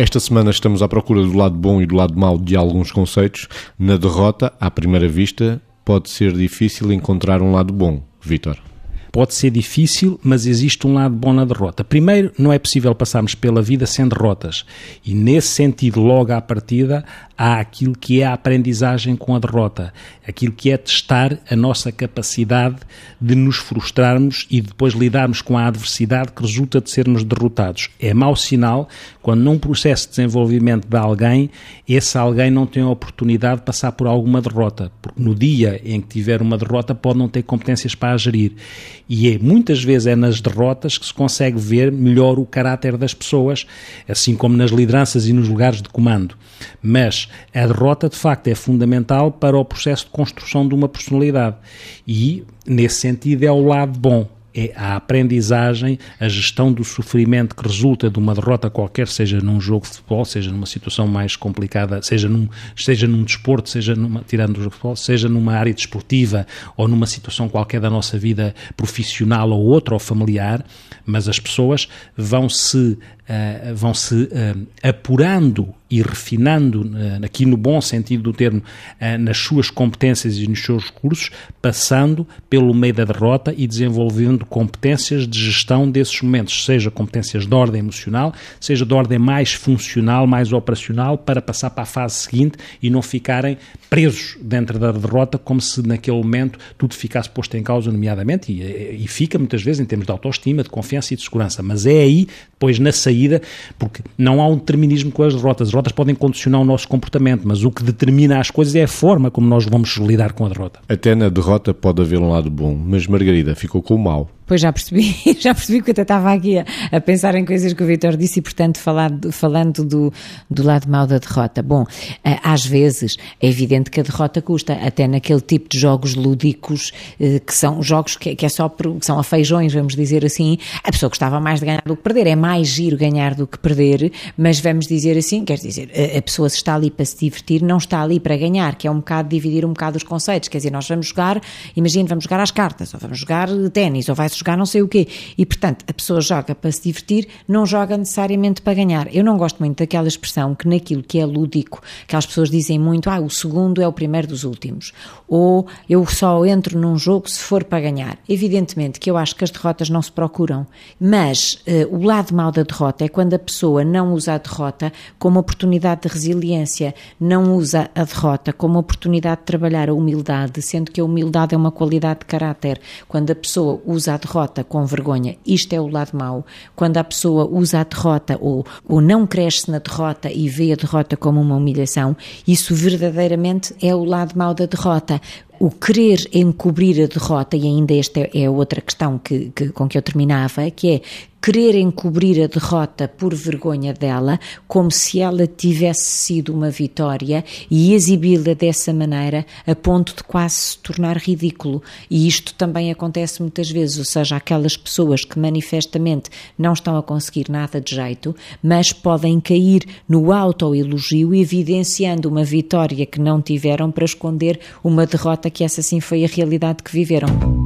Esta semana estamos à procura do lado bom e do lado mau de alguns conceitos. Na derrota, à primeira vista, pode ser difícil encontrar um lado bom. Vítor. Pode ser difícil, mas existe um lado bom na derrota. Primeiro, não é possível passarmos pela vida sem derrotas. E nesse sentido, logo à partida, há aquilo que é a aprendizagem com a derrota, aquilo que é testar a nossa capacidade de nos frustrarmos e depois lidarmos com a adversidade que resulta de sermos derrotados. É mau sinal quando num processo de desenvolvimento de alguém, esse alguém não tem a oportunidade de passar por alguma derrota, porque no dia em que tiver uma derrota pode não ter competências para a gerir. E é, muitas vezes é nas derrotas que se consegue ver melhor o caráter das pessoas, assim como nas lideranças e nos lugares de comando. Mas a derrota, de facto, é fundamental para o processo de construção de uma personalidade. E, nesse sentido, é o lado bom é a aprendizagem, a gestão do sofrimento que resulta de uma derrota qualquer, seja num jogo de futebol, seja numa situação mais complicada, seja num, seja num desporto, seja numa, tirando do jogo de futebol, seja numa área desportiva ou numa situação qualquer da nossa vida profissional ou outra ou familiar, mas as pessoas vão se uh, vão se uh, apurando e refinando, uh, aqui no bom sentido do termo, nas suas competências e nos seus recursos, passando pelo meio da derrota e desenvolvendo competências de gestão desses momentos, seja competências de ordem emocional, seja de ordem mais funcional, mais operacional, para passar para a fase seguinte e não ficarem presos dentro da derrota, como se naquele momento tudo ficasse posto em causa, nomeadamente, e, e fica muitas vezes em termos de autoestima, de confiança e de segurança. Mas é aí, depois na saída, porque não há um determinismo com as derrotas. As derrotas podem condicionar o nosso comportamento, mas o que determina as coisas é a forma como nós vamos lidar com a derrota. Até na derrota pode haver um lado bom, mas Margarida ficou com o mal. Pois já percebi, já percebi que até estava aqui a, a pensar em coisas que o Vitor disse e, portanto, falando, falando do, do lado mau da derrota. Bom, às vezes é evidente que a derrota custa, até naquele tipo de jogos lúdicos, eh, que são jogos que, que é só, que são a feijões, vamos dizer assim, a pessoa gostava mais de ganhar do que perder, é mais giro ganhar do que perder, mas vamos dizer assim, quer dizer, a, a pessoa se está ali para se divertir, não está ali para ganhar, que é um bocado dividir um bocado os conceitos, quer dizer, nós vamos jogar, imagina, vamos jogar às cartas, ou vamos jogar ténis, ou vai jogar não sei o quê. E, portanto, a pessoa joga para se divertir, não joga necessariamente para ganhar. Eu não gosto muito daquela expressão que naquilo que é lúdico, aquelas pessoas dizem muito, ah, o segundo é o primeiro dos últimos. Ou eu só entro num jogo se for para ganhar. Evidentemente que eu acho que as derrotas não se procuram, mas uh, o lado mau da derrota é quando a pessoa não usa a derrota como oportunidade de resiliência, não usa a derrota como oportunidade de trabalhar a humildade, sendo que a humildade é uma qualidade de caráter. Quando a pessoa usa a derrota com vergonha, isto é o lado mau. Quando a pessoa usa a derrota ou, ou não cresce na derrota e vê a derrota como uma humilhação, isso verdadeiramente é o lado mau da derrota o querer encobrir a derrota, e ainda esta é outra questão que, que, com que eu terminava, que é querer encobrir a derrota por vergonha dela, como se ela tivesse sido uma vitória e exibi-la dessa maneira a ponto de quase se tornar ridículo. E isto também acontece muitas vezes, ou seja, aquelas pessoas que manifestamente não estão a conseguir nada de jeito, mas podem cair no autoelogio, evidenciando uma vitória que não tiveram para esconder uma derrota que essa sim foi a realidade que viveram.